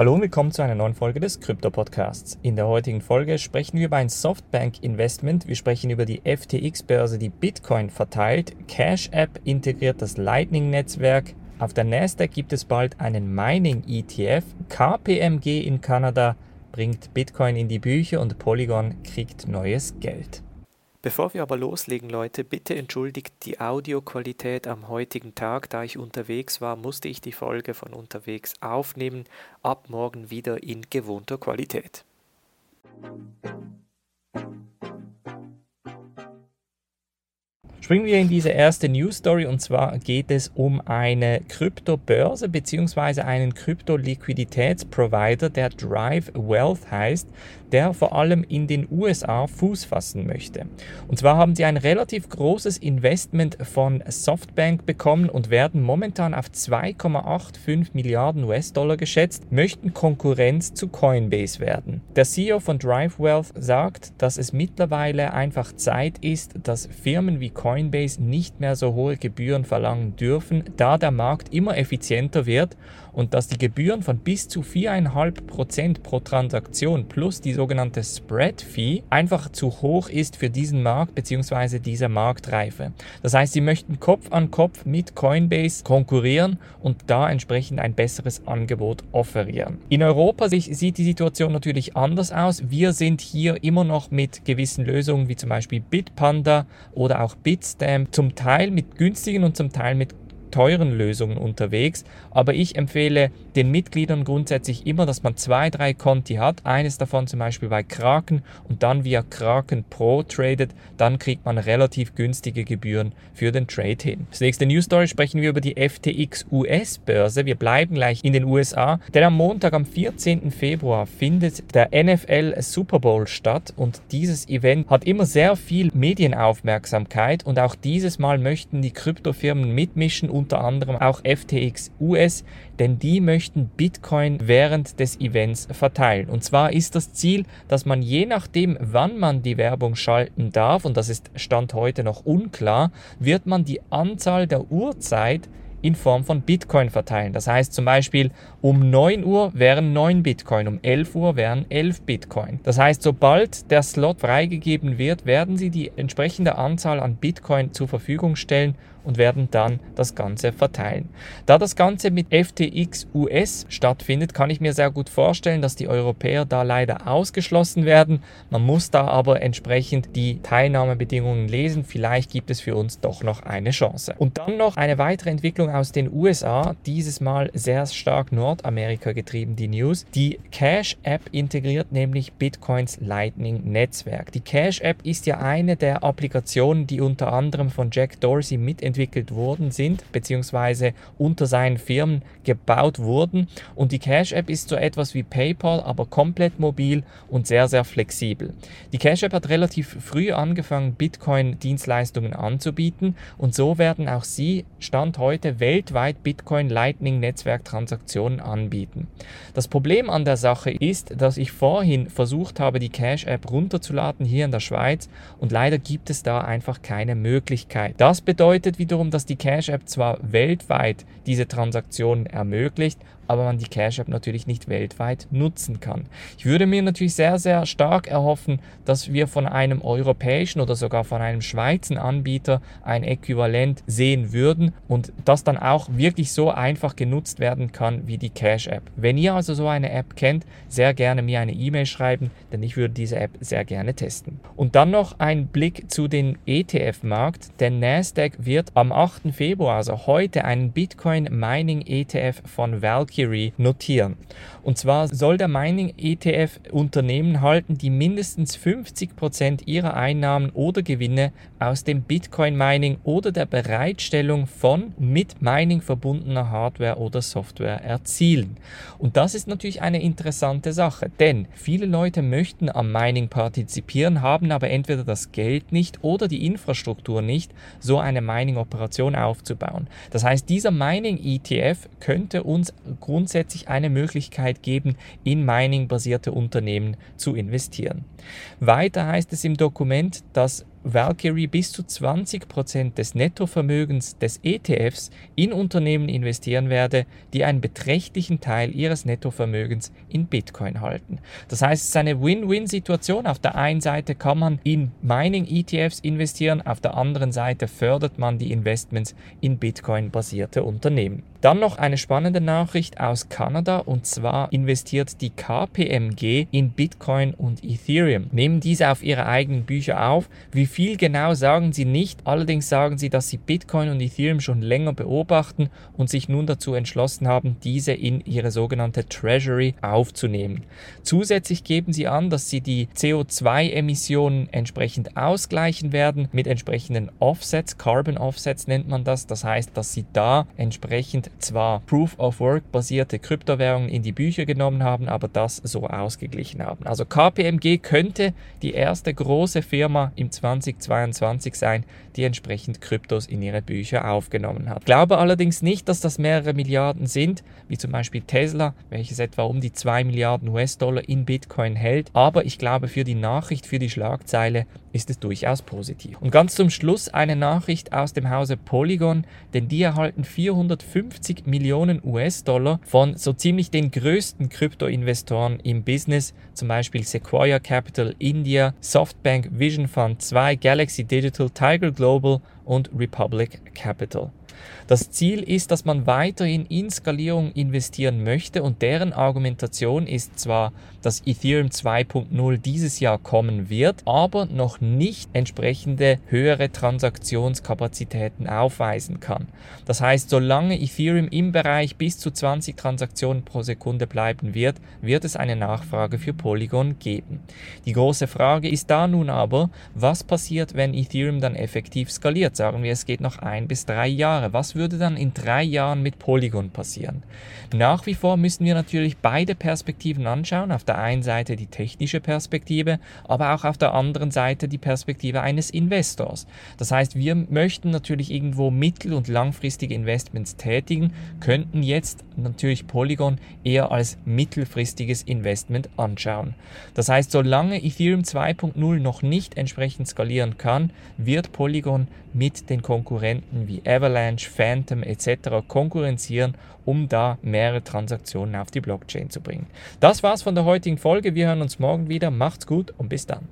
Hallo und willkommen zu einer neuen Folge des Krypto-Podcasts. In der heutigen Folge sprechen wir über ein Softbank-Investment. Wir sprechen über die FTX-Börse, die Bitcoin verteilt. Cash App integriert das Lightning-Netzwerk. Auf der Nasdaq gibt es bald einen Mining-ETF. KPMG in Kanada bringt Bitcoin in die Bücher und Polygon kriegt neues Geld. Bevor wir aber loslegen, Leute, bitte entschuldigt die Audioqualität am heutigen Tag. Da ich unterwegs war, musste ich die Folge von unterwegs aufnehmen. Ab morgen wieder in gewohnter Qualität. Springen wir in diese erste News Story und zwar geht es um eine Kryptobörse bzw. einen Krypto-Liquiditätsprovider, der Drive Wealth heißt, der vor allem in den USA Fuß fassen möchte. Und zwar haben sie ein relativ großes Investment von Softbank bekommen und werden momentan auf 2,85 Milliarden US-Dollar geschätzt, möchten Konkurrenz zu Coinbase werden. Der CEO von Drive Wealth sagt, dass es mittlerweile einfach Zeit ist, dass Firmen wie Coinbase nicht mehr so hohe Gebühren verlangen dürfen, da der Markt immer effizienter wird und dass die Gebühren von bis zu 4,5% pro Transaktion plus die sogenannte Spread Fee einfach zu hoch ist für diesen Markt bzw. diese Marktreife. Das heißt, sie möchten Kopf an Kopf mit Coinbase konkurrieren und da entsprechend ein besseres Angebot offerieren. In Europa sieht die Situation natürlich anders aus. Wir sind hier immer noch mit gewissen Lösungen wie zum Beispiel Bitpanda oder auch Bits Bitstamp zum Teil mit günstigen und zum Teil mit teuren Lösungen unterwegs, aber ich empfehle den Mitgliedern grundsätzlich immer, dass man zwei, drei Konti hat. Eines davon zum Beispiel bei Kraken und dann via Kraken Pro tradet. Dann kriegt man relativ günstige Gebühren für den Trade hin. Das nächste News Story sprechen wir über die FTX US Börse. Wir bleiben gleich in den USA, denn am Montag, am 14. Februar findet der NFL Super Bowl statt und dieses Event hat immer sehr viel Medienaufmerksamkeit und auch dieses Mal möchten die Kryptofirmen mitmischen, unter anderem auch FTX US, denn die möchten Bitcoin während des Events verteilen. Und zwar ist das Ziel, dass man je nachdem, wann man die Werbung schalten darf, und das ist Stand heute noch unklar, wird man die Anzahl der Uhrzeit in Form von Bitcoin verteilen. Das heißt zum Beispiel, um 9 Uhr wären 9 Bitcoin, um 11 Uhr wären 11 Bitcoin. Das heißt, sobald der Slot freigegeben wird, werden Sie die entsprechende Anzahl an Bitcoin zur Verfügung stellen und werden dann das Ganze verteilen. Da das Ganze mit FTX US stattfindet, kann ich mir sehr gut vorstellen, dass die Europäer da leider ausgeschlossen werden. Man muss da aber entsprechend die Teilnahmebedingungen lesen. Vielleicht gibt es für uns doch noch eine Chance. Und dann noch eine weitere Entwicklung aus den USA, dieses Mal sehr stark Nordamerika getrieben, die News. Die Cash App integriert nämlich Bitcoins Lightning Netzwerk. Die Cash App ist ja eine der Applikationen, die unter anderem von Jack Dorsey mit entwickelt worden sind, beziehungsweise unter seinen Firmen gebaut wurden. Und die Cash App ist so etwas wie PayPal, aber komplett mobil und sehr, sehr flexibel. Die Cash App hat relativ früh angefangen, Bitcoin-Dienstleistungen anzubieten und so werden auch sie Stand heute weltweit Bitcoin Lightning Netzwerktransaktionen anbieten. Das Problem an der Sache ist, dass ich vorhin versucht habe, die Cash App runterzuladen hier in der Schweiz und leider gibt es da einfach keine Möglichkeit. Das bedeutet wiederum, dass die Cash App zwar weltweit diese Transaktionen ermöglicht, aber man die Cash App natürlich nicht weltweit nutzen kann. Ich würde mir natürlich sehr, sehr stark erhoffen, dass wir von einem europäischen oder sogar von einem Schweizer Anbieter ein Äquivalent sehen würden und das dann auch wirklich so einfach genutzt werden kann wie die Cash App. Wenn ihr also so eine App kennt, sehr gerne mir eine E-Mail schreiben, denn ich würde diese App sehr gerne testen. Und dann noch ein Blick zu den ETF-Markt. Der Nasdaq wird am 8. Februar, also heute, einen Bitcoin Mining ETF von Valkyrie notieren. Und zwar soll der Mining ETF Unternehmen halten, die mindestens 50 Prozent ihrer Einnahmen oder Gewinne aus dem Bitcoin Mining oder der Bereitstellung von mit Mining verbundener Hardware oder Software erzielen. Und das ist natürlich eine interessante Sache, denn viele Leute möchten am Mining partizipieren, haben aber entweder das Geld nicht oder die Infrastruktur nicht, so eine Mining-Operation aufzubauen. Das heißt, dieser Mining ETF könnte uns grundsätzlich eine Möglichkeit geben, in Mining-basierte Unternehmen zu investieren. Weiter heißt es im Dokument, dass Valkyrie bis zu 20% des Nettovermögens des ETFs in Unternehmen investieren werde, die einen beträchtlichen Teil ihres Nettovermögens in Bitcoin halten. Das heißt, es ist eine Win-Win-Situation. Auf der einen Seite kann man in Mining-ETFs investieren, auf der anderen Seite fördert man die Investments in Bitcoin-basierte Unternehmen. Dann noch eine spannende Nachricht aus Kanada und zwar investiert die KPMG in Bitcoin und Ethereum. Nehmen diese auf ihre eigenen Bücher auf. Wie viel genau sagen sie nicht, allerdings sagen sie, dass sie Bitcoin und Ethereum schon länger beobachten und sich nun dazu entschlossen haben, diese in ihre sogenannte Treasury aufzunehmen. Zusätzlich geben sie an, dass sie die CO2-Emissionen entsprechend ausgleichen werden mit entsprechenden Offsets, Carbon Offsets nennt man das. Das heißt, dass sie da entsprechend zwar Proof of Work basierte Kryptowährungen in die Bücher genommen haben, aber das so ausgeglichen haben. Also KPMG könnte die erste große Firma im 2022 sein, die entsprechend Kryptos in ihre Bücher aufgenommen hat. Ich glaube allerdings nicht, dass das mehrere Milliarden sind, wie zum Beispiel Tesla, welches etwa um die 2 Milliarden US-Dollar in Bitcoin hält. Aber ich glaube, für die Nachricht, für die Schlagzeile ist es durchaus positiv. Und ganz zum Schluss eine Nachricht aus dem Hause Polygon, denn die erhalten 450 Millionen US-Dollar von so ziemlich den größten Krypto-Investoren im Business, zum Beispiel Sequoia Capital India, Softbank Vision Fund 2, Galaxy Digital, Tiger Global und Republic Capital. Das Ziel ist, dass man weiterhin in Skalierung investieren möchte und deren Argumentation ist zwar, dass Ethereum 2.0 dieses Jahr kommen wird, aber noch nicht entsprechende höhere Transaktionskapazitäten aufweisen kann. Das heißt, solange Ethereum im Bereich bis zu 20 Transaktionen pro Sekunde bleiben wird, wird es eine Nachfrage für Polygon geben. Die große Frage ist da nun aber, was passiert, wenn Ethereum dann effektiv skaliert? Sagen wir, es geht noch ein bis drei Jahre. Was würde dann in drei Jahren mit Polygon passieren? Nach wie vor müssen wir natürlich beide Perspektiven anschauen. Auf der einen Seite die technische Perspektive, aber auch auf der anderen Seite die Perspektive eines Investors. Das heißt, wir möchten natürlich irgendwo mittel- und langfristige Investments tätigen, könnten jetzt natürlich Polygon eher als mittelfristiges Investment anschauen. Das heißt, solange Ethereum 2.0 noch nicht entsprechend skalieren kann, wird Polygon mit den Konkurrenten wie Avalanche, Phantom etc. konkurrenzieren, um da mehrere Transaktionen auf die Blockchain zu bringen. Das war's von der heutigen Folge. Wir hören uns morgen wieder. Macht's gut und bis dann.